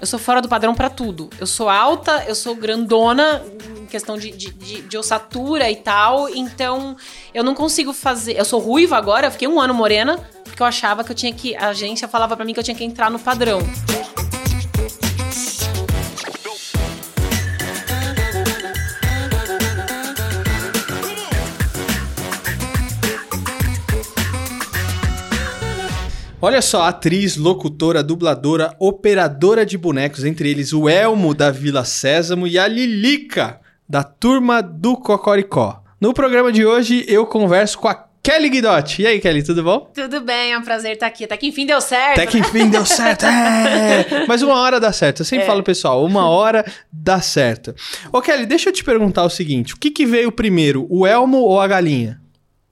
eu sou fora do padrão pra tudo. Eu sou alta, eu sou grandona, em questão de, de, de, de ossatura e tal. Então, eu não consigo fazer. Eu sou ruiva agora, eu fiquei um ano morena, porque eu achava que eu tinha que. A agência falava pra mim que eu tinha que entrar no padrão. Olha só, atriz, locutora, dubladora, operadora de bonecos, entre eles o Elmo da Vila Sésamo e a Lilica da turma do Cocoricó. No programa de hoje eu converso com a Kelly Guidotti. E aí, Kelly, tudo bom? Tudo bem, é um prazer estar aqui. Até que enfim deu certo. Até que enfim deu certo. É! Mas uma hora dá certo. Eu sempre É. falo, pessoal, uma hora dá certo. Ô, Kelly, deixa eu te perguntar o seguinte: o que, que veio primeiro, o Elmo ou a galinha?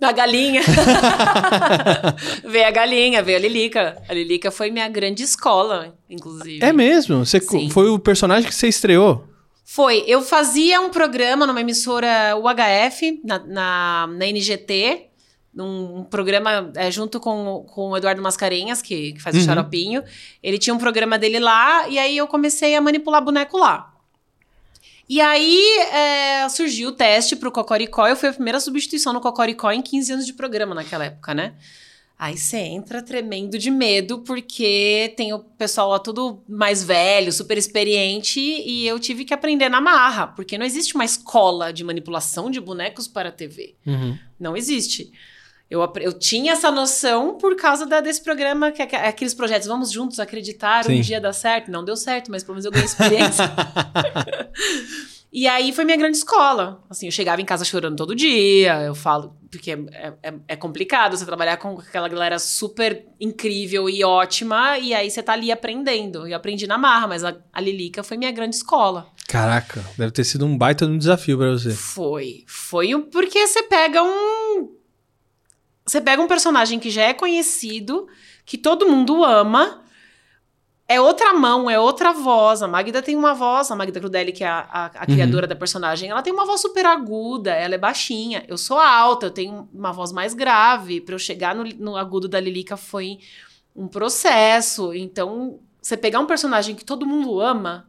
A galinha. veio a galinha, veio a Lilica. A Lilica foi minha grande escola, inclusive. É mesmo? Você Sim. foi o personagem que você estreou? Foi. Eu fazia um programa numa emissora UHF, na, na, na NGT, num um programa é, junto com, com o Eduardo Mascarenhas, que, que faz o Uhum. xaropinho. Ele tinha um programa dele lá, e aí eu comecei a manipular boneco lá. E aí é, surgiu o teste pro Cocoricó, eu fui a primeira substituição no Cocoricó em 15 anos de programa naquela época, né? Aí você entra tremendo de medo, porque tem o pessoal lá tudo mais velho, super experiente, e eu tive que aprender na marra, porque não existe uma escola de manipulação de bonecos para a TV. Uhum. Não existe. Eu, eu tinha essa noção por causa da- desse programa, que é que- aqueles projetos, vamos juntos acreditar, Sim. um dia dá certo. Não deu certo, mas pelo menos eu ganhei experiência. E aí foi minha grande escola. Assim, eu chegava em casa chorando todo dia, eu falo, porque é, é- é complicado você trabalhar com aquela galera super incrível e ótima, e aí você tá ali aprendendo. Eu aprendi na marra, mas a, a Lilica foi minha grande escola. Caraca, deve ter sido um baita de um desafio pra você. Foi. Foi um, porque você pega um. Você pega um personagem que já é conhecido, que todo mundo ama. É outra mão, é outra voz. A Magda tem uma voz, a Magda Crudelli, que é a, a- a criadora da personagem, ela tem uma voz super aguda, ela é baixinha. Eu sou alta, eu tenho uma voz mais grave. Pra eu chegar no, no agudo da Lilica foi um processo. Então, você pegar um personagem que todo mundo ama,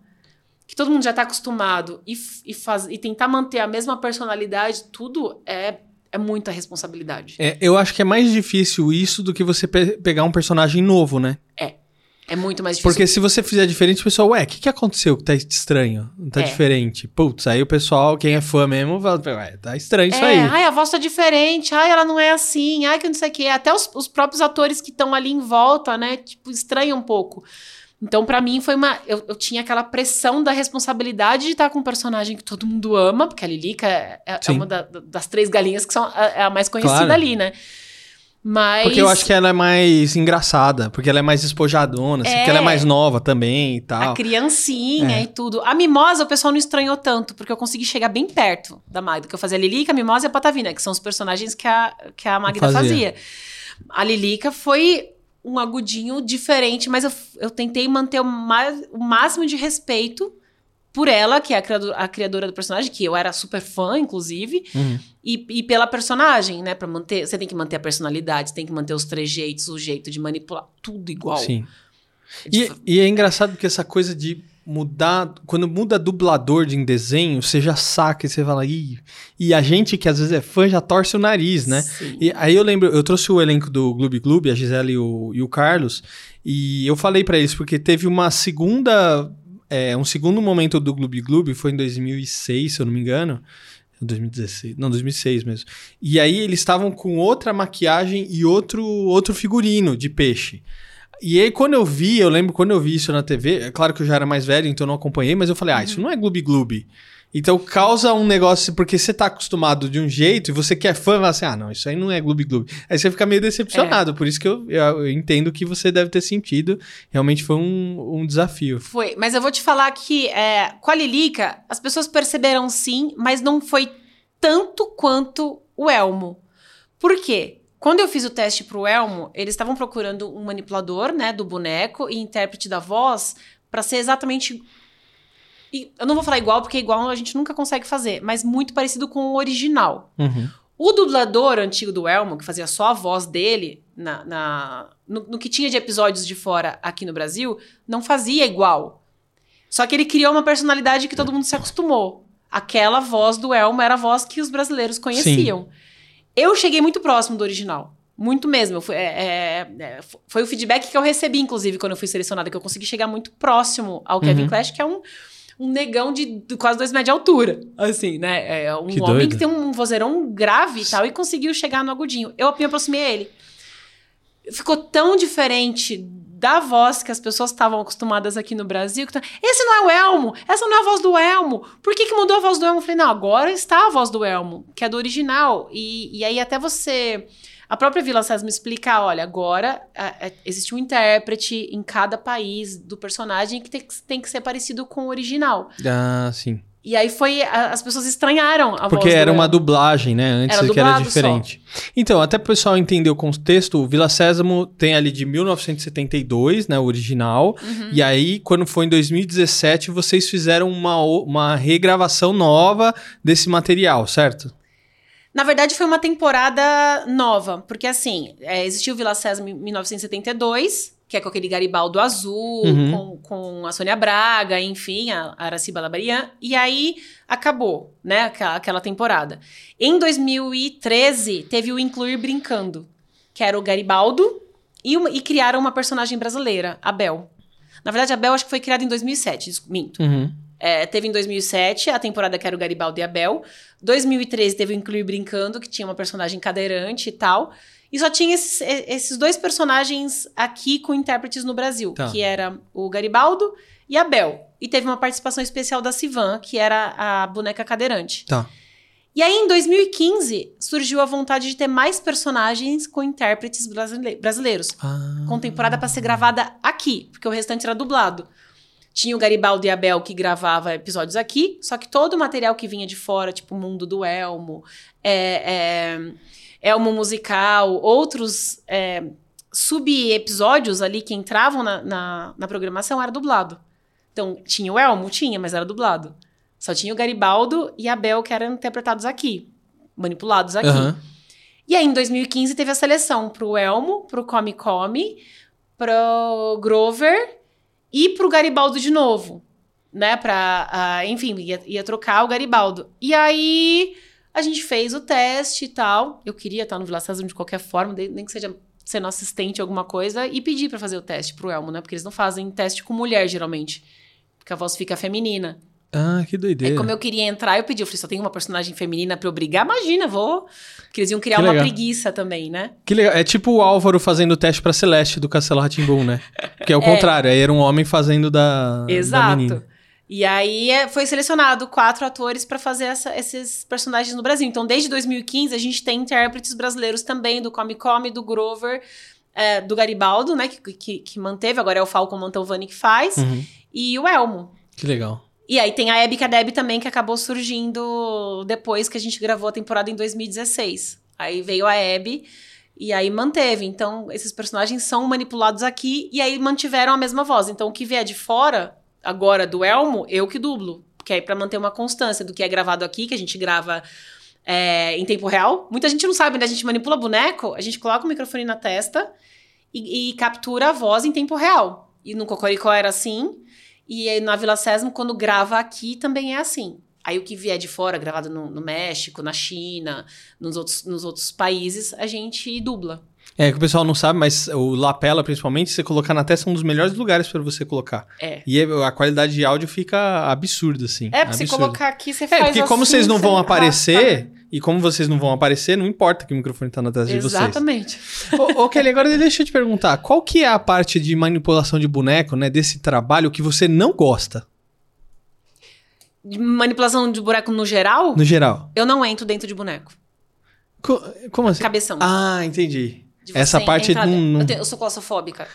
que todo mundo já tá acostumado e, e, faz, e tentar manter a mesma personalidade, tudo é, é muita responsabilidade. É, eu acho que é mais difícil isso do que você pe- pegar um personagem novo, né? É muito mais difícil. Porque se você fizer diferente, o pessoal, ué, o que, que aconteceu que tá estranho? Tá É. diferente. Putz, aí o pessoal, quem é fã mesmo, fala, ué, tá estranho isso é, aí. ai, a voz tá diferente, ai, ela não é assim, ai, que não sei o quê. Até os, os próprios atores que estão ali em volta, né, tipo, estranham um pouco. Então, pra mim, foi uma. Eu, eu tinha aquela pressão da responsabilidade de estar com um personagem que todo mundo ama, porque a Lilica é, é Sim. uma da- das três galinhas que são a, é a mais conhecida Claro. ali, né? Mas. Porque eu acho que ela é mais engraçada, porque ela é mais espojadona, assim, É. porque ela é mais nova também e tal. A criancinha É. e tudo. A mimosa, o pessoal não estranhou tanto, porque eu consegui chegar bem perto da Magda. Que eu fazia a Lilica, a mimosa e a Patavina, que são os personagens que a, que a Magda Fazia. fazia. A Lilica foi um agudinho diferente, mas eu, eu tentei manter o, mais, o máximo de respeito por ela, que é a criadora, a criadora do personagem, que eu era super fã, inclusive, Uhum. e, e pela personagem, né? Pra manter. Você tem que manter a personalidade, tem que manter os trejeitos, o jeito de manipular, tudo igual. Sim. É E, e é engraçado porque essa coisa de mudar. Quando muda dublador de em desenho, você já saca e você fala. Ih. E a gente que às vezes é fã já torce o nariz, né? Sim. E aí eu lembro, eu trouxe o elenco do Gloob Gloob, a Gisele e o, e o Carlos, e eu falei pra eles, porque teve uma segunda. é, um segundo momento do Gloob Gloob, foi em 2006, se eu não me engano. 2016, não, 2006 mesmo. E aí eles estavam com outra maquiagem e outro, outro figurino de peixe. E aí, quando eu vi, eu lembro quando eu vi isso na TV, é claro que eu já era mais velho, então eu não acompanhei, mas eu falei, ah, isso não é Gloob Gloob. Então causa um negócio, porque você tá acostumado de um jeito e você que é fã, fala assim, ah, não, isso aí não é Gloob Gloob. Aí você fica meio decepcionado, por isso que eu, eu, eu entendo que você deve ter sentido. Realmente foi um, um desafio. Foi, mas eu vou te falar que é, com a Lilica, as pessoas perceberam sim, mas não foi tanto quanto o Elmo. Por quê? Quando eu fiz o teste pro Elmo, eles estavam procurando um manipulador, né, do boneco e intérprete da voz pra ser exatamente e eu não vou falar igual porque igual a gente nunca consegue fazer, mas muito parecido com o original. Uhum. O dublador antigo do Elmo, que fazia só a voz dele, na, na- no, no que tinha de episódios de fora aqui no Brasil, não fazia igual. Só que ele criou uma personalidade que todo mundo se acostumou. Aquela voz do Elmo era a voz que os brasileiros conheciam. Eu cheguei muito próximo do original. Muito mesmo. Fui- é, é, é, foi o feedback que eu recebi, inclusive, quando eu fui selecionada, que eu consegui chegar muito próximo ao Kevin Uhum. Clash, que é um, um negão de, de quase dois metros de altura. Assim, né? É um Que homem doido. que tem um vozeirão grave e tal, e conseguiu chegar no agudinho. Eu me aproximei a ele. Ficou tão diferente da voz que as pessoas estavam acostumadas aqui no Brasil. Que tá, Esse não é o Elmo, essa não é a voz do Elmo. Por que, que mudou a voz do Elmo? Eu falei, não, agora está a voz do Elmo, que é do original. E, e aí até você... A própria Vila Sésamo explica, olha, agora a- a- existe um intérprete em cada país do personagem que tem, que tem que ser parecido com o original. Ah, sim. E aí foi... a- as pessoas estranharam a Porque era uma dublagem, né? Antes Era que era diferente. Então, até pro pessoal entender o contexto, o Vila Sésamo tem ali de 1972, né? O original. Uhum. E aí, quando foi em 2017, vocês fizeram uma, uma regravação nova desse material, certo? Na verdade, foi uma temporada nova, porque assim, é, existiu o Vila Sésamo em 1972, que é com aquele Garibaldo azul, Uhum. com, com a Sônia Braga, enfim, a Araciba Labarian, e aí acabou, né, aquela, aquela temporada. Em 2013, teve o Incluir Brincando, que era o Garibaldo, e, uma- e criaram uma personagem brasileira, a Bel. Na verdade, a Bel acho que foi criada em 2007, des- minto. Uhum. É, teve em 2007 a temporada que era o Garibaldo e a Bel. 2013 teve o Incluir Brincando, que tinha uma personagem cadeirante e tal. E só tinha esses, esses dois personagens aqui com intérpretes no Brasil, Tá. que era o Garibaldo e a Bel. E teve uma participação especial da Sivan, que era a boneca cadeirante. Tá. E aí, em 2015, surgiu a vontade de ter mais personagens com intérpretes brasile- brasileiros Ah. com temporada pra ser gravada aqui, porque o restante era dublado. Tinha o Garibaldo e a Bel que gravava episódios aqui, só que todo o material que vinha de fora, tipo o Mundo do Elmo, é, é, Elmo Musical, outros é, sub-episódios ali que entravam na, na, na programação era dublado. Então, tinha o Elmo? Tinha, mas era dublado. Só tinha o Garibaldo e a Bel que eram interpretados aqui, manipulados aqui. Aham. E aí, em 2015, teve a seleção pro Elmo, pro Come Come, pro Grover e pro Garibaldo de novo. Né? Pra, ah, enfim, ia, ia trocar o Garibaldo. E aí, a gente fez o teste e tal. Eu queria estar no Vila Sésamo de qualquer forma, nem que seja sendo assistente alguma coisa, e pedi pra fazer o teste pro Elmo, né? Porque eles não fazem teste com mulher, geralmente. Porque a voz fica feminina. Ah, que Aí, doideira. como eu queria entrar, eu pedi. Eu falei, só tem uma personagem feminina pra eu brigar? Imagina, vou. Porque eles iam criar Que uma legal. preguiça também, né? Que legal. É tipo o Álvaro fazendo o teste pra Celeste do Castelo Ratimbum, né? Que é o contrário. Aí era um homem fazendo da, da Exato. menina. E aí é, foi selecionado quatro atores pra fazer essa- esses personagens no Brasil. Então, desde 2015, a gente tem intérpretes brasileiros também, do Come Come, do Grover, é, do Garibaldo, né? Que, que, que manteve, agora é o Falcon Mantovani que faz, Uhum. e o Elmo. Que legal. E aí tem a Hebe Kadeb também, que acabou surgindo depois que a gente gravou a temporada em 2016. Aí veio a Hebe e aí manteve. Então, esses personagens são manipulados aqui e aí mantiveram a mesma voz. Então, o que vier de fora, agora do Elmo, eu que dublo. Que é pra manter uma constância do que é gravado aqui, que a gente grava é, em tempo real. Muita gente não sabe, né? A gente manipula boneco, a gente coloca o microfone na testa e, e captura a voz em tempo real. E no Cocoricó era assim. E aí, na Vila Sésamo, quando grava aqui, também é assim. Aí o que vier de fora, gravado no, no México, na China, nos outros, nos outros países, a gente dubla. É que o pessoal não sabe, mas o lapela, principalmente, você colocar na testa é um dos melhores lugares pra você colocar. É. E a qualidade de áudio fica absurda, assim. É, porque se absurda. colocar aqui, você É, faz porque como assim, vocês não vão você aparecer, e como vocês não vão aparecer, não importa que o microfone tá na testa de vocês. Exatamente. ô, Kelly, agora deixa eu te perguntar, qual que é a parte de manipulação de boneco, né, desse trabalho que você não gosta, De manipulação de boneco no geral, no geral? eu não entro dentro de boneco. Co- como assim? Cabeção. Ah, entendi. Essa parte dentro. não- Eu, tenho- eu sou claustrofóbica.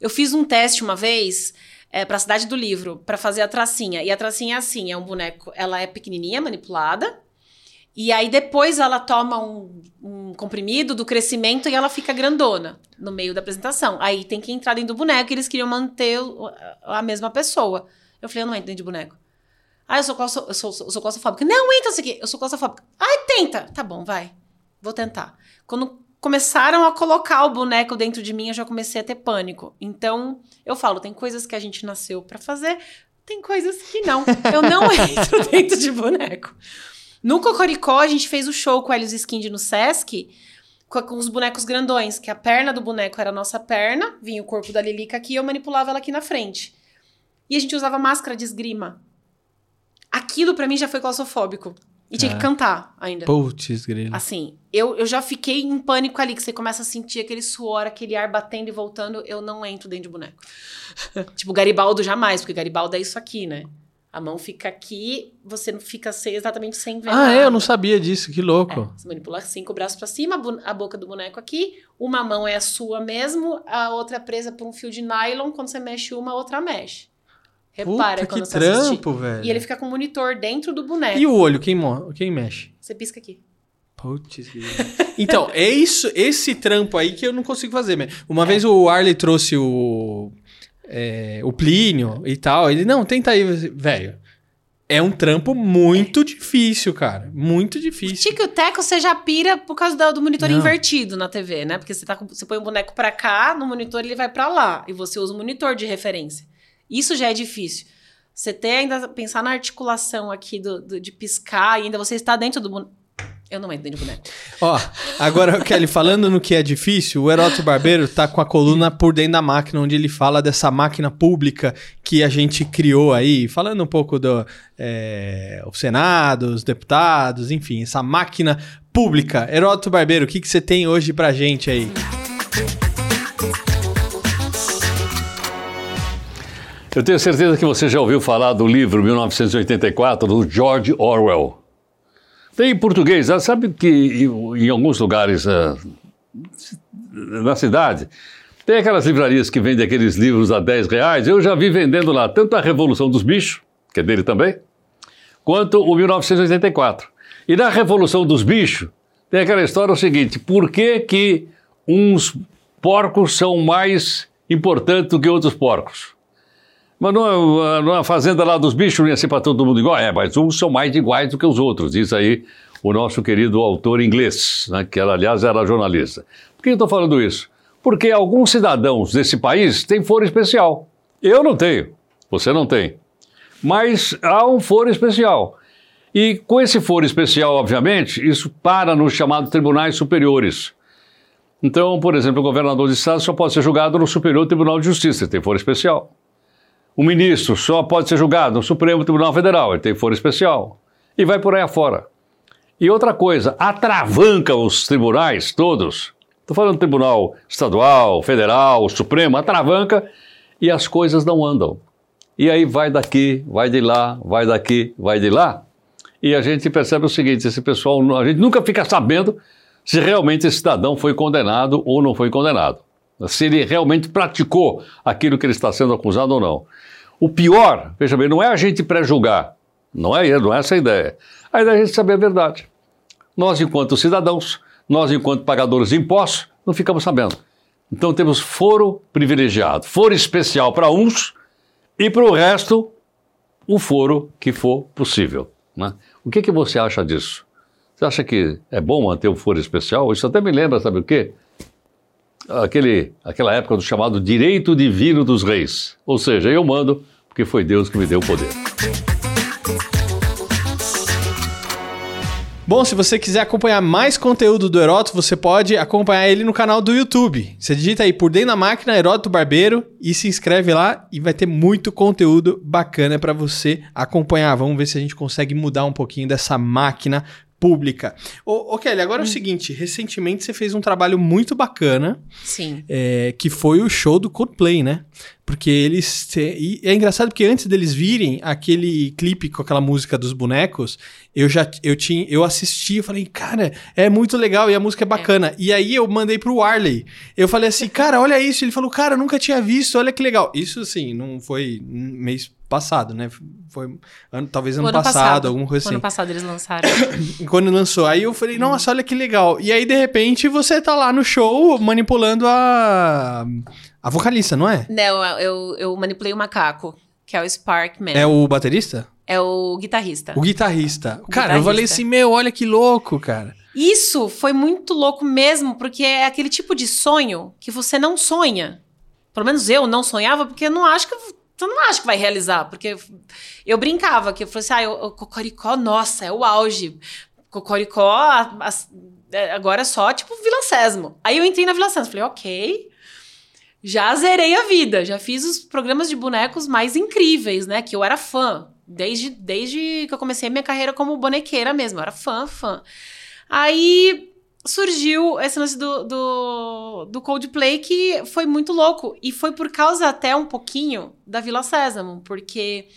Eu fiz um teste uma vez é, para a cidade do livro para fazer a tracinha. E a tracinha é assim, é um boneco, ela é pequenininha, manipulada. E aí depois ela toma um, um comprimido do crescimento e ela fica grandona no meio da apresentação. Aí tem que entrar dentro do boneco e eles queriam manter a mesma pessoa. Eu falei, eu não entro dentro de boneco. Ah, eu sou, claustro, eu sou, eu sou claustrofóbica. Não, entra isso aqui. Eu sou claustrofóbica. Ai, tenta. Tá bom, vai. Vou tentar. Quando começaram a colocar o boneco dentro de mim, eu já comecei a ter pânico. Então, eu falo, tem coisas que a gente nasceu pra fazer, Tem coisas que não. Eu não entro dentro de boneco. No Cocoricó, a gente fez o show com o Helios Skind no Sesc, com, com os bonecos grandões, que a perna do boneco era a nossa perna, vinha o corpo da Lilica aqui e eu manipulava ela aqui na frente. E a gente usava máscara de esgrima. Aquilo pra mim já foi claustrofóbico. E tinha É. que cantar ainda. Putz, grilo. Assim, eu, eu já fiquei em pânico ali, que você começa a sentir aquele suor, aquele ar batendo e voltando. Eu não entro dentro de boneco. tipo, Garibaldo jamais, porque Garibaldo é isso aqui, né? A mão fica aqui, você não fica exatamente sem ver. Ah, é? Eu não sabia disso, que louco. É, você manipula assim com o braço pra cima, a boca do boneco aqui, uma mão é a sua mesmo, a outra é presa por um fio de nylon, quando você mexe uma, a outra mexe. Repara Puta, quando que você assiste. trampo, velho. E ele fica com um monitor dentro do boneco. E o olho, quem, quem mexe? Você pisca aqui. Putz. Então, é isso, esse trampo aí que eu não consigo fazer. Uma vez o Arley trouxe o, é, o Plínio e tal. Ele, não, tenta aí, velho. É um trampo muito difícil, cara. Muito difícil. Tique o teco você já pira por causa do, do monitor Não. invertido na TV, né? Porque você, tá você põe um boneco pra cá, no monitor ele vai pra lá. E você usa o monitor de referência. Isso já é difícil. Você ter ainda pensar na articulação aqui do, do- de piscar e ainda você está dentro do. Eu não entro dentro de boneco. Ó, agora, Kelly, falando no que é difícil, o Heroto Barbeiro tá com a coluna por dentro da máquina, onde ele fala dessa máquina pública que a gente criou aí, falando um pouco do é, o Senado, os deputados, enfim, essa máquina pública. Heroto Barbeiro, o que, que você tem hoje pra gente aí? Eu tenho certeza que você já ouviu falar do livro 1984 do George Orwell. Tem em português, ah, sabe que em, em alguns lugares ah, na cidade tem aquelas livrarias que vendem aqueles livros a 10 reais. Eu já vi vendendo lá tanto a Revolução dos Bichos, que é dele também, quanto o 1984. E na Revolução dos Bichos tem aquela história o seguinte: por que, que uns porcos são mais importantes do que outros porcos? Mas numa, numa fazenda lá dos bichos não ia ser para todo mundo igual? É, mas uns são mais iguais do que os outros. Diz aí o nosso querido autor inglês, né, que era, aliás era jornalista. Por que eu estou falando isso? Porque alguns cidadãos desse país têm foro especial. Eu não tenho, você não tem. Mas há um foro especial. E com esse foro especial, obviamente, isso para nos chamados tribunais superiores. Então, por exemplo, o governador de estado só pode ser julgado no Superior Tribunal de Justiça, tem foro especial. O ministro só pode ser julgado no Supremo Tribunal Federal, ele tem foro especial. E vai por aí afora. E outra coisa, atravanca os tribunais todos. Estou falando tribunal estadual, federal, supremo, atravanca e as coisas não andam. E aí vai daqui, vai de lá, vai daqui, vai de lá. E a gente percebe o seguinte: esse pessoal, a gente nunca fica sabendo se realmente esse cidadão foi condenado ou não foi condenado. Se ele realmente praticou aquilo que ele está sendo acusado ou não. O pior, veja bem, não é a gente pré-julgar. Não é, não é essa a ideia. A ideia é a gente saber a verdade. Nós, enquanto cidadãos, nós, enquanto pagadores de impostos, não ficamos sabendo. Então temos foro privilegiado, foro especial para uns e para o resto, o foro que for possível. Né? O que, que você acha disso? Você acha que é bom manter o foro especial? Isso até me lembra, sabe o quê? Aquele, aquela época do chamado direito divino dos reis. Ou seja, eu mando porque foi Deus que me deu o poder. Bom, se você quiser acompanhar mais conteúdo do Heroto, você pode acompanhar ele no canal do YouTube. Você digita aí por dentro da máquina Heroto Barbeiro e se inscreve lá e vai ter muito conteúdo bacana para você acompanhar. Vamos ver se a gente consegue mudar um pouquinho dessa máquina pública. Ô, ô Kelly, agora é o seguinte, recentemente você fez um trabalho muito bacana, Sim. é, que foi o show do Coldplay, né? Porque eles. te- E é engraçado porque antes deles virem aquele clipe com aquela música dos bonecos, eu já eu tinha, eu assisti, eu falei, cara, é muito legal e a música é bacana. E aí eu mandei pro Warley. Eu falei assim, cara, olha isso. Ele falou, cara, eu nunca tinha visto, olha que legal. Isso assim, não foi mês passado, né? Foi ano, talvez ano, O passado, alguma coisa assim. Ano passado eles lançaram. Quando lançou. Aí eu falei, nossa, olha que legal. E aí, de repente, você tá lá no show manipulando a. A vocalista, não é? Não, eu, eu manipulei o macaco, que é o Sparkman. É o baterista? É o guitarrista. O guitarrista. O cara, eu falei guitarrista. assim, meu, olha que louco, cara. Isso foi muito louco mesmo, porque é aquele tipo de sonho que você não sonha. Pelo menos eu não sonhava, porque eu não acho que. Eu- você não acha que vai realizar? Porque eu brincava, que eu falei assim, ah, o Cocoricó, nossa, é o auge. Cocoricó, a, a, é, agora é só, tipo, Vila Sésamo. Aí eu entrei na Vila Sésamo, falei, ok, já zerei a vida, já fiz os programas de bonecos mais incríveis, né, que eu era fã, desde, desde que eu comecei minha carreira como bonequeira mesmo, eu era fã, fã. Aí surgiu esse lance do, do, do, Coldplay que foi muito louco. E foi por causa até um pouquinho da Vila Sésamo, porque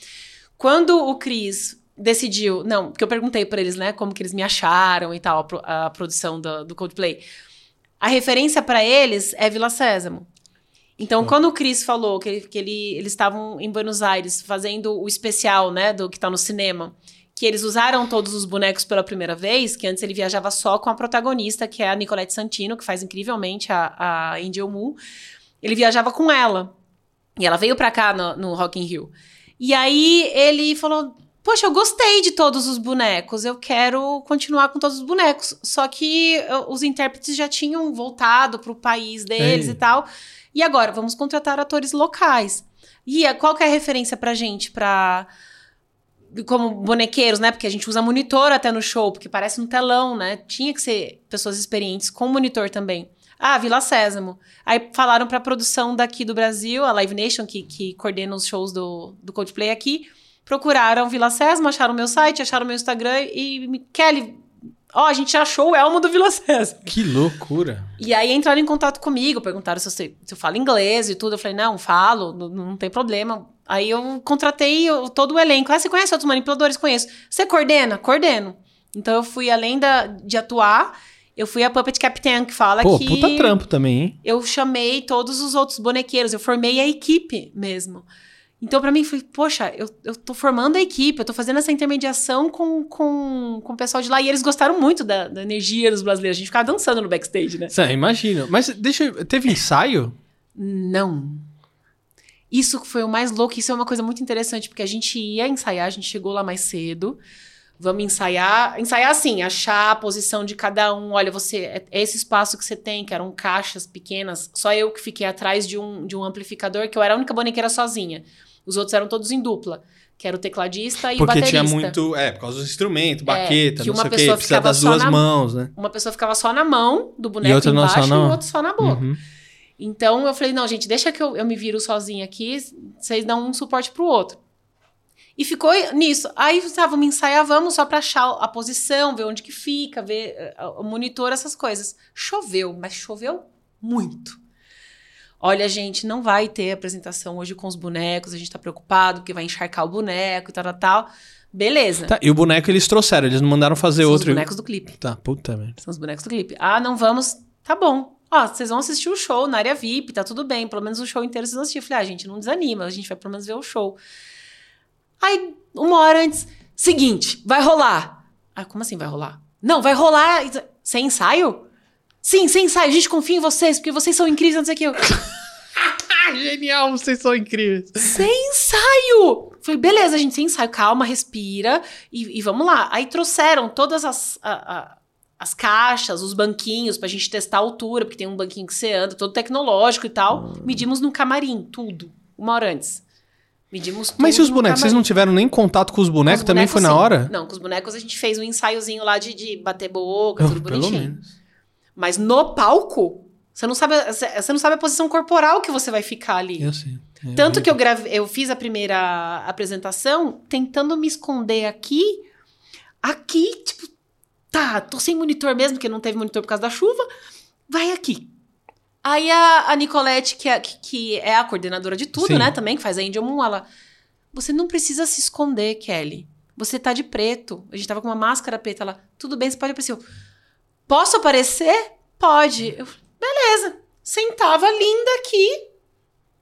quando o Cris decidiu. Não, porque eu perguntei para eles, né, como que eles me acharam e tal, a, a produção do, do, Coldplay. A referência para eles é Vila Sésamo. Então, quando o Chris falou que, que ele, eles estavam em Buenos Aires fazendo o especial, né, do que tá no cinema, que eles usaram todos os bonecos pela primeira vez, que antes ele viajava só com a protagonista, que é a Nicolette Santino, que faz incrivelmente a, a Angel Moon. Ele viajava com ela. E ela veio pra cá no, no Rock in Rio. E aí ele falou: Poxa, eu gostei de todos os bonecos, eu quero continuar com todos os bonecos. Só que os intérpretes já tinham voltado para o país deles Ei. e tal. E agora, vamos contratar atores locais. E qual que é a referência pra gente, pra como bonequeiros, né? Porque a gente usa monitor até no show, porque parece um telão, né? Tinha que ser pessoas experientes com monitor também. Ah, Vila Sésamo. Aí falaram pra produção daqui do Brasil, a Live Nation, que, que coordena os shows do, do Coldplay aqui, procuraram Vila Sésamo, acharam meu site, acharam meu Instagram e Kelly, Ó, a gente achou o elmo do Vila Sésamo. Que loucura. E aí entraram em contato comigo, perguntaram se eu, se eu falo inglês e tudo. Eu falei, não, falo, não, não tem problema. Aí eu contratei todo o elenco. Ah, você conhece outros manipuladores? Conheço. Você coordena? Coordeno. Então eu fui, além da, de atuar, eu fui a Puppet Captain, que fala Pô, que... Puta trampo também, hein? Eu chamei todos os outros bonequeiros, eu formei a equipe mesmo. Então, para mim, foi, poxa, eu, eu tô formando a equipe, eu tô fazendo essa intermediação com, com, com o pessoal de lá. E eles gostaram muito da, da energia dos brasileiros. A gente ficava dançando no backstage, né? Sim, imagino. Mas deixa teve ensaio? Não. Isso foi o mais louco, isso é uma coisa muito interessante, porque a gente ia ensaiar, a gente chegou lá mais cedo. Vamos ensaiar. Ensaiar assim, achar a posição de cada um. Olha, você. É, é esse espaço que você tem, que eram caixas pequenas. Só eu que fiquei atrás de um, de um amplificador, que eu era a única bonequeira sozinha. Os outros eram todos em dupla. Que era o tecladista e Porque o baterista. Porque tinha muito... É, por causa dos instrumentos, é, baqueta, é, não sei o quê. Precisa das duas na, mãos, né? Uma pessoa ficava só na mão do boneco e, embaixo na... e o outro só na boca. Uhum. Então, eu falei, não, gente, deixa que eu, eu me viro sozinha aqui. Vocês dão um suporte pro outro. E ficou nisso. Aí, tá, vamos ensaiar, vamos só pra achar a posição, ver onde que fica, ver uh, o monitor, essas coisas. Choveu, mas choveu muito. Olha, gente, não vai ter apresentação hoje com os bonecos, a gente tá preocupado porque vai encharcar o boneco e tal, tal, tal. Beleza. Tá, e o boneco eles trouxeram, eles não mandaram fazer São outro. São os bonecos do clipe. Tá, puta merda. São os bonecos do clipe. Ah, não vamos. Tá bom. Ó, vocês vão assistir o show na área VIP, tá tudo bem. Pelo menos o show inteiro vocês vão assistir. Eu falei, ah, gente, não desanima, a gente vai pelo menos ver o show. Aí, uma hora antes, seguinte, vai rolar. Ah, como assim vai rolar? Não, vai rolar sem ensaio? Sim, sem ensaio. A gente confia em vocês, porque vocês são incríveis, não sei o que. Genial, vocês são incríveis. Sem ensaio! Falei, beleza, gente, sem ensaio. Calma, respira e, e vamos lá. Aí trouxeram todas as, a, a, as caixas, os banquinhos pra gente testar a altura, porque tem um banquinho que você anda, todo tecnológico e tal. Medimos no camarim, tudo. Uma hora antes. Medimos tudo. Mas se os bonecos, vocês não tiveram nem contato com os bonecos, com os também bonecos, foi na sim. hora? Não, com os bonecos a gente fez um ensaiozinho lá de, de bater boca, oh, tudo bonitinho. Pelo menos. Mas no palco, você não sabe, você não sabe a posição corporal que você vai ficar ali. Eu sei. É Tanto que eu grave, eu fiz a primeira apresentação tentando me esconder aqui, aqui, tipo, tá, tô sem monitor mesmo, porque não teve monitor por causa da chuva, vai aqui. Aí a, a Nicolette, que é, que, que é a coordenadora de tudo, Sim. né, também, que faz a Angel Moon, ela, você não precisa se esconder, Kelly. Você tá de preto. A gente tava com uma máscara preta. Ela, tudo bem, você pode aparecer. Eu, Posso aparecer? Pode. Eu, beleza. Sentava linda aqui,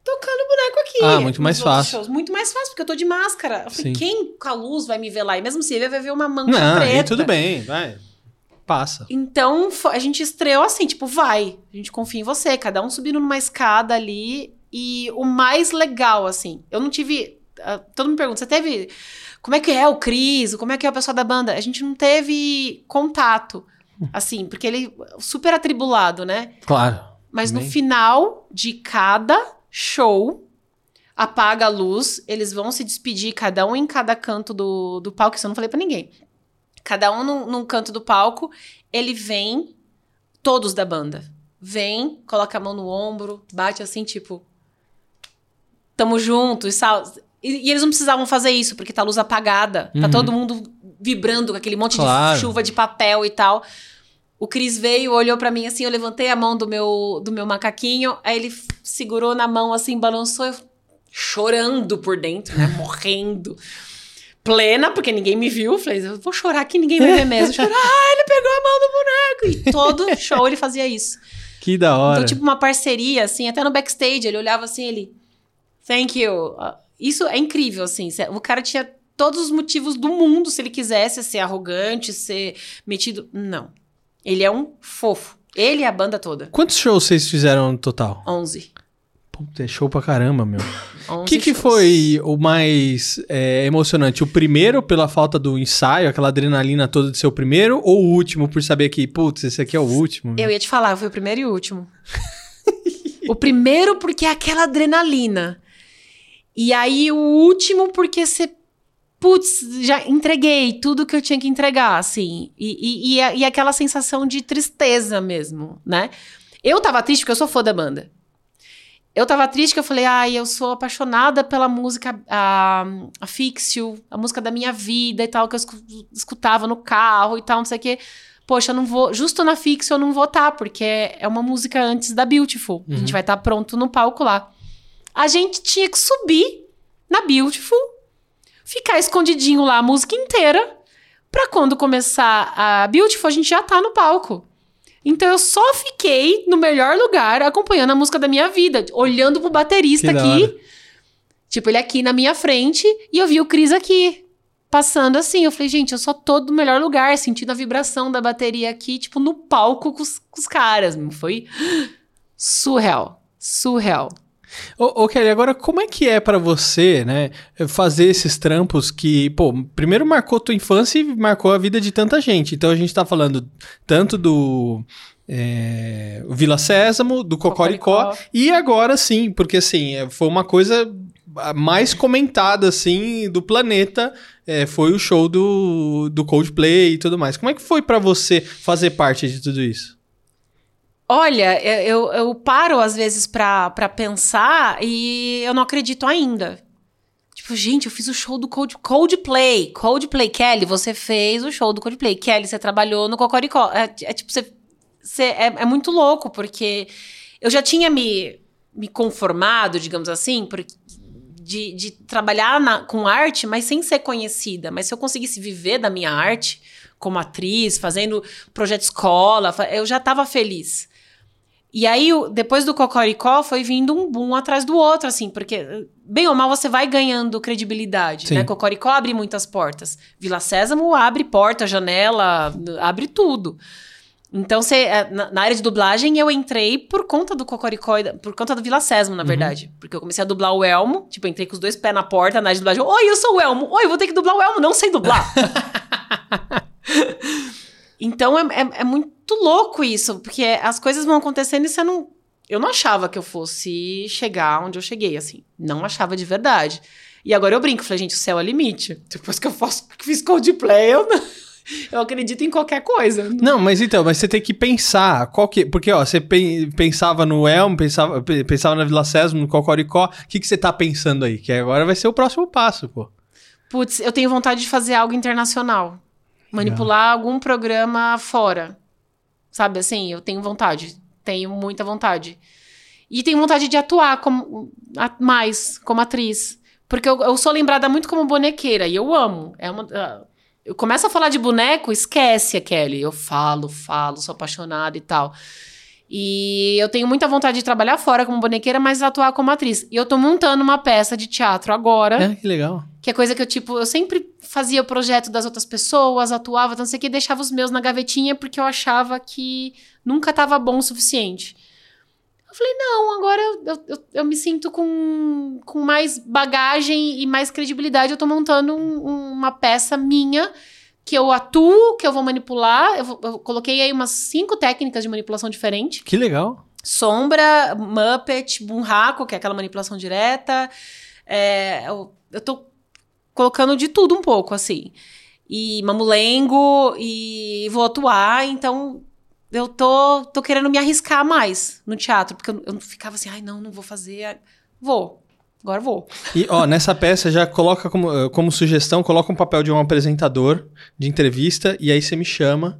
tocando boneco aqui. Ah, muito mais fácil. Shows. Muito mais fácil, porque eu tô de máscara. Eu falei, Sim. quem com a luz vai me ver lá? E mesmo se ele vai ver uma mancha Não, preta. Aí tudo bem, vai. Passa. Então, a gente estreou assim, tipo, vai. A gente confia em você. Cada um subindo numa escada ali. E o mais legal, assim, eu não tive. Uh, todo mundo me pergunta, você teve. Como é que é o Cris? Como é que é o pessoal da banda? A gente não teve contato. Assim, porque ele super atribulado, né? Claro. Mas no final de cada show, apaga a luz, eles vão se despedir, cada um em cada canto do, do palco, isso eu não falei pra ninguém. Cada um num, num canto do palco, ele vem, todos da banda, vem, coloca a mão no ombro, bate assim, tipo, tamo junto, e, sal... e, e eles não precisavam fazer isso, porque tá a luz apagada, tá Uhum. todo mundo vibrando com aquele monte Claro. de chuva de papel e tal. O Cris veio, olhou pra mim assim, eu levantei a mão do meu, do meu macaquinho, aí ele segurou na mão assim, balançou, eu chorando por dentro, né? Morrendo. Plena, porque ninguém me viu. Falei, eu vou chorar que ninguém vai ver mesmo. Chorar, ah, ele pegou a mão do boneco. E todo show ele fazia isso. Que da hora. Então, tipo, uma parceria, assim, até no backstage, ele olhava assim, ele. Thank you. Ah, Isso é incrível, assim. O cara tinha todos os motivos do mundo se ele quisesse ser arrogante, ser metido. Não. Ele é um fofo. Ele e a banda toda. Quantos shows vocês fizeram no total? 11. Puta, é show pra caramba, meu. 11 O que, que shows. foi o mais é, emocionante? O primeiro, pela falta do ensaio, aquela adrenalina toda de ser o primeiro, ou o último, por saber que, putz, esse aqui é o último? Eu ia te falar, fui o primeiro e o último. o primeiro porque é aquela adrenalina. E aí o último porque você. Putz, já entreguei tudo que eu tinha que entregar, assim. E, e, e, a- e aquela sensação de tristeza mesmo, né? Eu tava triste porque eu sou fã da banda. Eu tava triste que eu falei, ai, eu sou apaixonada pela música, a, a Fixio, a música da minha vida e tal, que eu escu- escutava no carro e tal, não sei o quê. Poxa, eu não vou. Justo na Fixio eu não vou estar, porque é é uma música antes da Beautiful. A gente vai estar pronto no palco lá. A gente tinha que subir na Beautiful, ficar escondidinho lá a música inteira, pra quando começar a Beautiful a gente já tá no palco. Então eu só fiquei no melhor lugar acompanhando a música da minha vida, olhando pro baterista Que aqui. Tipo, ele aqui na minha frente e eu vi o Cris aqui. Passando assim, eu falei, gente, eu só tô no melhor lugar, sentindo a vibração da bateria aqui, tipo, no palco com os, com os caras. Foi surreal. Surreal. Ô, ô, Kelly, agora como é que é pra você, né, fazer esses trampos que, pô, primeiro marcou tua infância e marcou a vida de tanta gente. Então a gente tá falando tanto do é, Vila Sésamo, do Cocoricó, Cocoricó. e agora sim, porque assim, é, foi uma coisa mais comentada, assim, do planeta, é, foi o show do, do Coldplay e tudo mais. Como é que foi pra você fazer parte de tudo isso? Olha, eu, eu, paro às vezes pra pensar e eu não acredito ainda. Tipo, gente, eu fiz o show do Cold, Coldplay. Coldplay, Kelly, você fez o show do Coldplay. Kelly, você trabalhou no Cocoricó. É, é tipo, você, você- é, é muito louco, porque eu já tinha me, me conformado, digamos assim, por, de, de trabalhar na- com arte, mas sem ser conhecida. Mas se eu conseguisse viver da minha arte como atriz, fazendo projeto escola, eu já estava feliz. E aí, depois do Cocoricó, foi vindo um boom atrás do outro, assim, porque, bem ou mal, você vai ganhando credibilidade, Sim. né? Cocoricó abre muitas portas. Vila Sésamo abre porta, janela, abre tudo. Então, você, eh, na, área de dublagem, eu entrei por conta do Cocoricó, por conta do Vila Sésamo, na verdade. Porque eu comecei a dublar o Elmo, tipo, entrei com os dois pés na porta, na área de dublagem. Oi, eu sou o Elmo. Oi, eu vou ter que dublar o Elmo. Não sei dublar. Então é, é, é muito louco isso, porque as coisas vão acontecendo e você não. Eu não achava que eu fosse chegar onde eu cheguei, assim. Não achava de verdade. E agora eu brinco, falei, gente, o céu é limite. Depois que eu faço, fiz Coldplay, eu, não- eu acredito em qualquer coisa. Não, mas então, mas você tem que pensar qual que, porque ó, você pen- pensava no Elmo, pensava, pe- pensava na Vila Sésamo, no Cocoricó, o que que você tá pensando aí? Que agora vai ser o próximo passo, pô. Putz, eu tenho vontade de fazer algo internacional. Manipular algum programa fora. Sabe assim? Eu tenho vontade. Tenho muita vontade. E tenho vontade de atuar como, a- mais como atriz. Porque eu, eu sou lembrada muito como bonequeira. E eu amo. É uma, ah, eu começo a falar de boneco, esquece a Kelly. Eu falo, falo, sou apaixonada e tal. E eu tenho muita vontade de trabalhar fora como bonequeira, mas atuar como atriz. E eu tô montando uma peça de teatro agora. É, que legal. Que é coisa que eu, tipo, eu sempre fazia o projeto das outras pessoas, atuava, não sei o que, deixava os meus na gavetinha porque eu achava que nunca tava bom o suficiente. Eu falei, não, agora eu, eu, eu, eu me sinto com, com mais bagagem e mais credibilidade. Eu tô montando um- uma peça minha que eu atuo, que eu vou manipular. Eu, eu coloquei aí umas cinco técnicas de manipulação diferentes. Que legal. Sombra, Muppet, Bunraku, que é aquela manipulação direta, É, eu, eu tô colocando de tudo um pouco, assim. E mamulengo, e vou atuar, então eu tô, tô querendo me arriscar mais no teatro, porque eu, eu ficava assim, ai, não, não vou fazer. Vou. Agora vou. E, ó, nessa peça já coloca como, eh, como sugestão, coloca um papel de um apresentador de entrevista e aí você me chama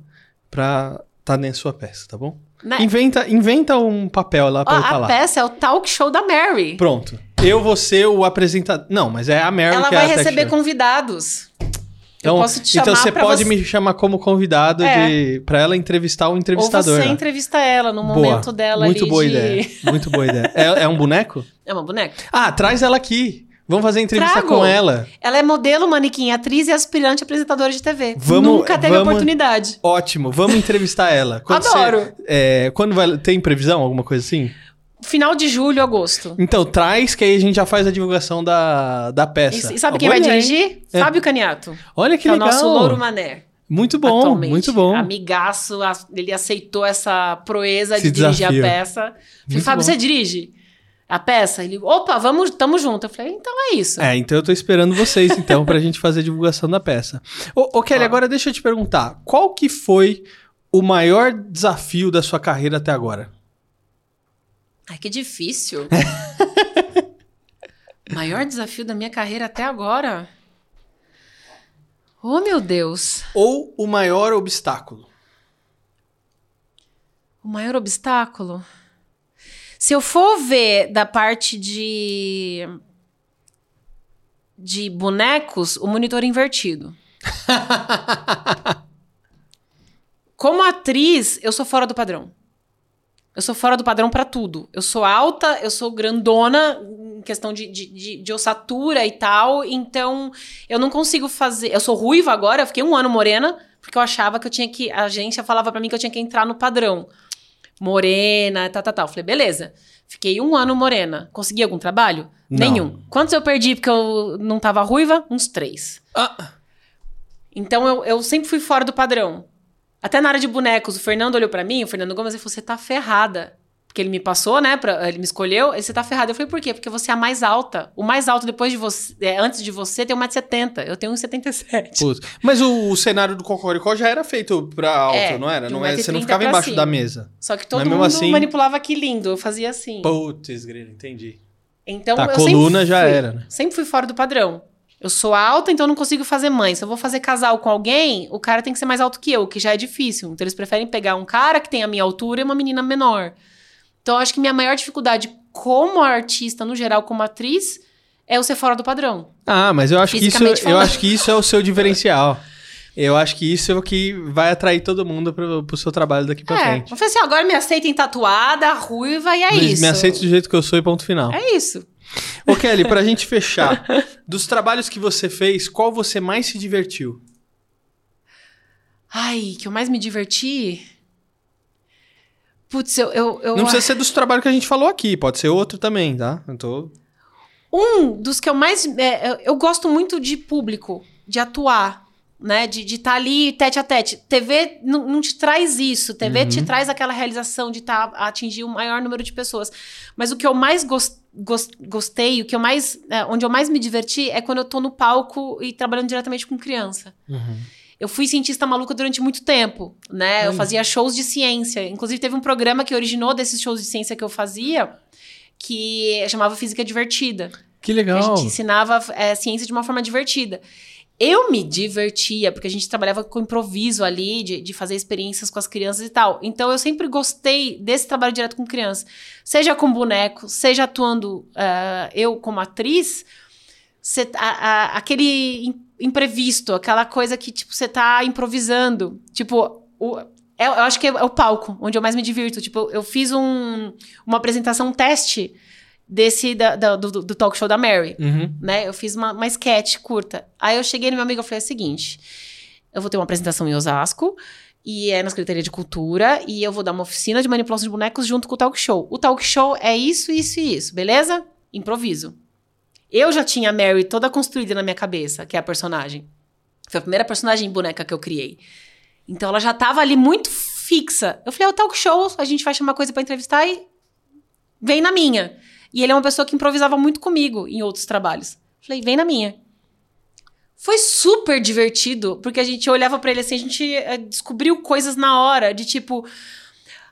pra estar tá na sua peça, tá bom? Né? Inventa, inventa um papel lá pra Ó, eu estar a lá. peça é o talk show da Mary. Pronto. Eu vou ser o apresentador. Não, mas é a Mary Ela que é vai a tech receber convidados. Então, eu posso te então você pode você- me chamar como convidado É. de para ela entrevistar o Ou entrevistador. você lá. entrevista ela no Boa. momento dela Muito boa de... ideia. Muito boa ideia. É, é um boneco? É uma boneca. Ah, traz ela aqui. Vamos fazer entrevista Trago. com ela. Ela é modelo, manequim, atriz e aspirante apresentadora de TV. Vamos- Nunca teve vamos- oportunidade. Ótimo. Vamos entrevistar ela. Quando Adoro. você- é, quando vai tem previsão, alguma coisa assim? Final de julho, agosto. Então traz que aí a gente já faz a divulgação da, da peça. E, e sabe Ah, quem vai dirigir? É. Fábio Caniato. Olha que, Que, é o legal. nosso Louro Mané. Muito bom, atualmente. muito bom. Amigaço, ele aceitou essa proeza Esse de dirigir desafio. a peça. Falei, Fábio, bom. você dirige a peça? Ele, opa, vamos, tamo junto. Eu falei, então é isso. É, então eu tô esperando vocês, então, pra gente fazer a divulgação da peça. Ô, ô Kelly, Ó. agora deixa eu te perguntar. Qual que foi o maior desafio da sua carreira até agora? Ai, que difícil. Maior desafio da minha carreira até agora. Oh, meu Deus. Ou o maior obstáculo? O maior obstáculo? Se eu for ver da parte de. de bonecos, o monitor invertido. Como atriz, eu sou fora do padrão. Eu sou fora do padrão pra tudo. Eu sou alta, eu sou grandona em questão de, de, de, de ossatura e tal. Então, eu não consigo fazer. Eu sou ruiva agora, eu fiquei um ano morena, porque eu achava que eu tinha que. A agência falava pra mim que eu tinha que entrar no padrão. Morena, tal, tal, tal. Eu Falei, beleza. Fiquei um ano morena. Consegui algum trabalho? Não. Nenhum. Quantos eu perdi porque eu não tava ruiva? Uns três. Ah, Então eu, eu sempre fui fora do padrão. Até na área de bonecos, o Fernando olhou pra mim, o Fernando Gomes, ele falou: você tá ferrada. Porque ele me passou, né? Pra, ele me escolheu, e você tá ferrada. Eu falei, por quê? Porque você é a mais alta. O mais alto depois de você, é, antes de você, tem 1,70m. Eu tenho 1,77m. putz. Mas o, o cenário do Cocoricó já era feito pra alto, É, não era? Não é você não 1,30 ficava embaixo cima. da mesa. Só que todo mundo assim- manipulava aqui lindo. Eu fazia assim. Putz, grilo, entendi. Então, Tá, eu coluna já fui- era, né? Sempre fui fora do padrão. Eu sou alta, então eu não consigo fazer mãe. Se eu vou fazer casal com alguém, o cara tem que ser mais alto que eu, o que já é difícil. Então eles preferem pegar um cara que tem a minha altura e uma menina menor. Então eu acho que minha maior dificuldade como artista, no geral, como atriz, é eu ser fora do padrão. Ah, mas eu acho que isso, Fisicamente eu falando. acho que isso é o seu diferencial. Eu acho que isso é o que vai atrair todo mundo pro, pro seu trabalho daqui pra é, frente. eu falei assim, agora me aceitem tatuada, ruiva, e é Mas isso. Me aceito do jeito que eu sou e ponto final. É isso. Ô, Kelly, pra gente fechar, dos trabalhos que você fez, qual você mais se divertiu? Ai, que eu mais me diverti... Putz, eu... eu, eu Não precisa ser dos trabalhos que a gente falou aqui, pode ser outro também, tá? Eu tô... Um dos que eu mais. é, eu- eu gosto muito de público, de atuar, né? De estar ali tete a tete. TV não, não te traz isso. TV te traz aquela realização de tá, atingir o maior número de pessoas. Mas o que eu mais gos- gos- gostei, o que eu mais. é, onde eu mais me diverti é quando eu tô no palco e trabalhando diretamente com criança. Eu fui cientista maluca durante muito tempo, né? Eu Olha. fazia shows de ciência. Inclusive, teve um programa que originou desses shows de ciência que eu fazia, que chamava Física Divertida. Que Que legal. a gente ensinava é, ciência de uma forma divertida. Eu me divertia, porque a gente trabalhava com improviso ali, de, de fazer experiências com as crianças e tal. Então, eu sempre gostei desse trabalho direto com criança. Seja com boneco, seja atuando ah, eu como atriz, cê- a- a- aquele im- imprevisto, aquela coisa que, tipo, você tá improvisando. Tipo, o, é- eu acho que é o palco, onde eu mais me divirto. Tipo, eu fiz um, uma apresentação um teste desse da- da- do, do talk show da Mary Uhum. né? Eu fiz uma, uma sketch curta. Aí eu cheguei no meu amigo e falei o seguinte: eu vou ter uma apresentação em Osasco. E é na Secretaria de Cultura. E eu vou dar uma oficina de manipulação de bonecos junto com o talk show. O talk show é isso, isso e isso, beleza? Improviso. Eu já tinha a Mary toda construída na minha cabeça, que é a personagem. Foi a primeira personagem boneca que eu criei. Então ela já tava ali muito fixa. Eu falei, é o talk show, a gente vai chamar coisa pra entrevistar e vem na minha. E ele é uma pessoa que improvisava muito comigo em outros trabalhos. Falei, vem na minha. Foi super divertido, porque a gente olhava para ele assim, a gente eh, descobriu coisas na hora, de tipo,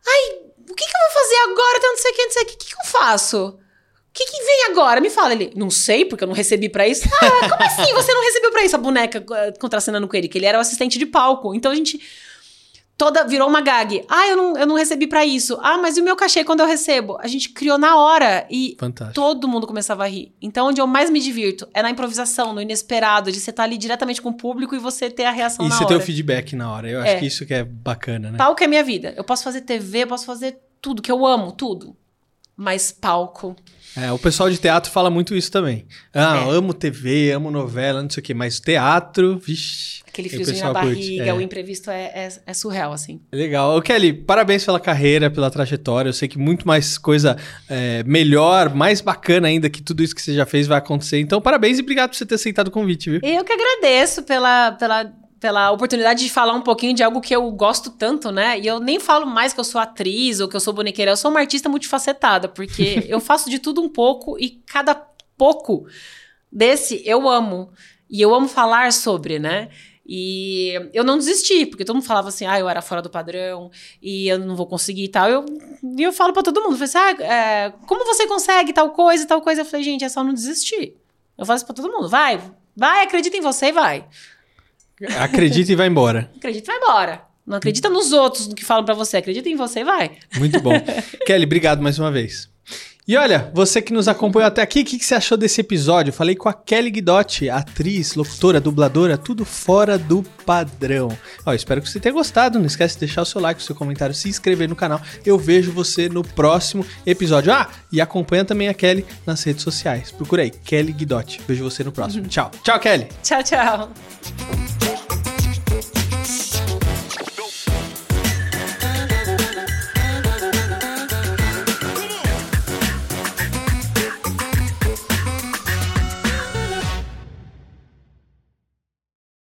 ai, o que, que eu vou fazer agora? Então, não sei o que, não sei o que, o que, que eu faço? O que, que vem agora? Me fala. Ele, não sei, porque eu não recebi pra isso. Ah, como assim você não recebeu pra isso? A boneca eh, contracenando com ele, que ele era o assistente de palco. Então a gente toda virou uma gag. Ah, eu não, eu não recebi pra isso. Ah, mas e o meu cachê quando eu recebo? A gente criou na hora e Fantástico. todo mundo começava a rir. Então, onde eu mais me divirto é na improvisação, no inesperado, de você estar ali diretamente com o público e você ter a reação E na você hora. ter o feedback na hora. Eu acho É. que isso que é bacana, né? Palco é minha vida. Eu posso fazer TV, eu posso fazer tudo, que eu amo, tudo. Mas palco. É, o pessoal de teatro fala muito isso também. Ah, É. amo TV, amo novela, não sei o quê, mas teatro, vixi. Aquele o friozinho na curte, barriga, é. o imprevisto é, é, é surreal, assim. Legal. Ô, Kelly, parabéns pela carreira, pela trajetória. Eu sei que muito mais coisa é, melhor, mais bacana ainda que tudo isso que você já fez vai acontecer. Então, parabéns e obrigado por você ter aceitado o convite, viu? Eu que agradeço pela, pela, pela oportunidade de falar um pouquinho de algo que eu gosto tanto, né? E eu nem falo mais que eu sou atriz ou que eu sou bonequeira, eu sou uma artista multifacetada, porque eu faço de tudo um pouco e cada pouco desse eu amo. E eu amo falar sobre, né? E eu não desisti, porque todo mundo falava assim, ah, eu era fora do padrão e eu não vou conseguir e tal. Eu, e eu falo pra todo mundo, eu falei assim, ah, é, como você consegue tal coisa e tal coisa? Eu falei, gente, é só não desistir. Eu falo isso pra todo mundo, vai, vai, acredita em você e vai. Acredita e vai embora. Acredita e vai embora. Não acredita nos outros, no que falam pra você. Acredita em você e vai. Muito bom. Kelly, obrigado mais uma vez. E olha, você que nos acompanhou até aqui, o que, que você achou desse episódio? Falei com a Kelly Guidotti, atriz, locutora, dubladora, tudo fora do padrão. Ó, espero que você tenha gostado. Não esquece de deixar o seu like, o seu comentário, se inscrever no canal. Eu vejo você no próximo episódio. Ah, e acompanha também a Kelly nas redes sociais. Procura aí, Kelly Guidotti. Vejo você no próximo. Tchau. Tchau, Kelly. Tchau, tchau.